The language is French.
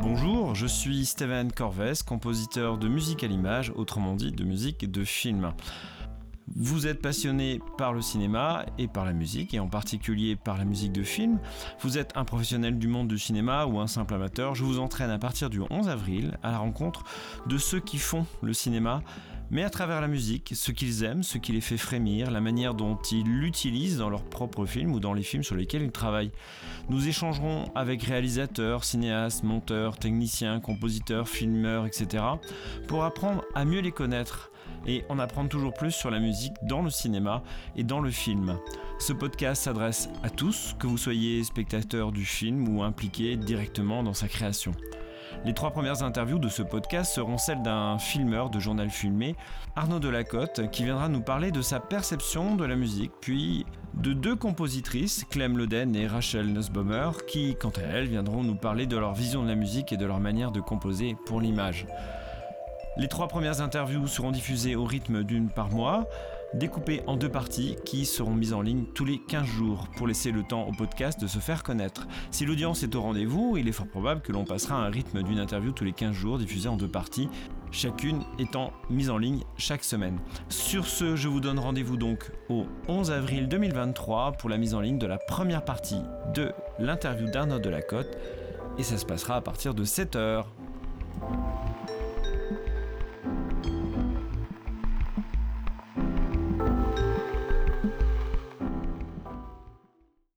Bonjour, je suis Steven Corvès, compositeur de musique à l'image, autrement dit de musique de film. Vous êtes passionné par le cinéma et par la musique, et en particulier par la musique de film. Vous êtes un professionnel du monde du cinéma ou un simple amateur. Je vous entraîne à partir du 11 avril à la rencontre de ceux qui font le cinéma, mais à travers la musique, ce qu'ils aiment, ce qui les fait frémir, la manière dont ils l'utilisent dans leurs propres films ou dans les films sur lesquels ils travaillent. Nous échangerons avec réalisateurs, cinéastes, monteurs, techniciens, compositeurs, filmeurs, etc. pour apprendre à mieux les connaître et en apprendre toujours plus sur la musique dans le cinéma et dans le film. Ce podcast s'adresse à tous, que vous soyez spectateur du film ou impliqué directement dans sa création. Les trois premières interviews de ce podcast seront celles d'un filmeur de journal filmé, Arnaud Delacote, qui viendra nous parler de sa perception de la musique, puis de deux compositrices, Clem Loden et Rachel Nussbaumer, qui, quant à elles, viendront nous parler de leur vision de la musique et de leur manière de composer pour l'image. Les trois premières interviews seront diffusées au rythme d'une par mois, découpées en deux parties qui seront mises en ligne tous les 15 jours pour laisser le temps au podcast de se faire connaître. Si l'audience est au rendez-vous, il est fort probable que l'on passera à un rythme d'une interview tous les 15 jours diffusée en deux parties, chacune étant mise en ligne chaque semaine. Sur ce, je vous donne rendez-vous donc au 11 avril 2023 pour la mise en ligne de la première partie de l'interview d'Arnaud Delacote et ça se passera à partir de 7h.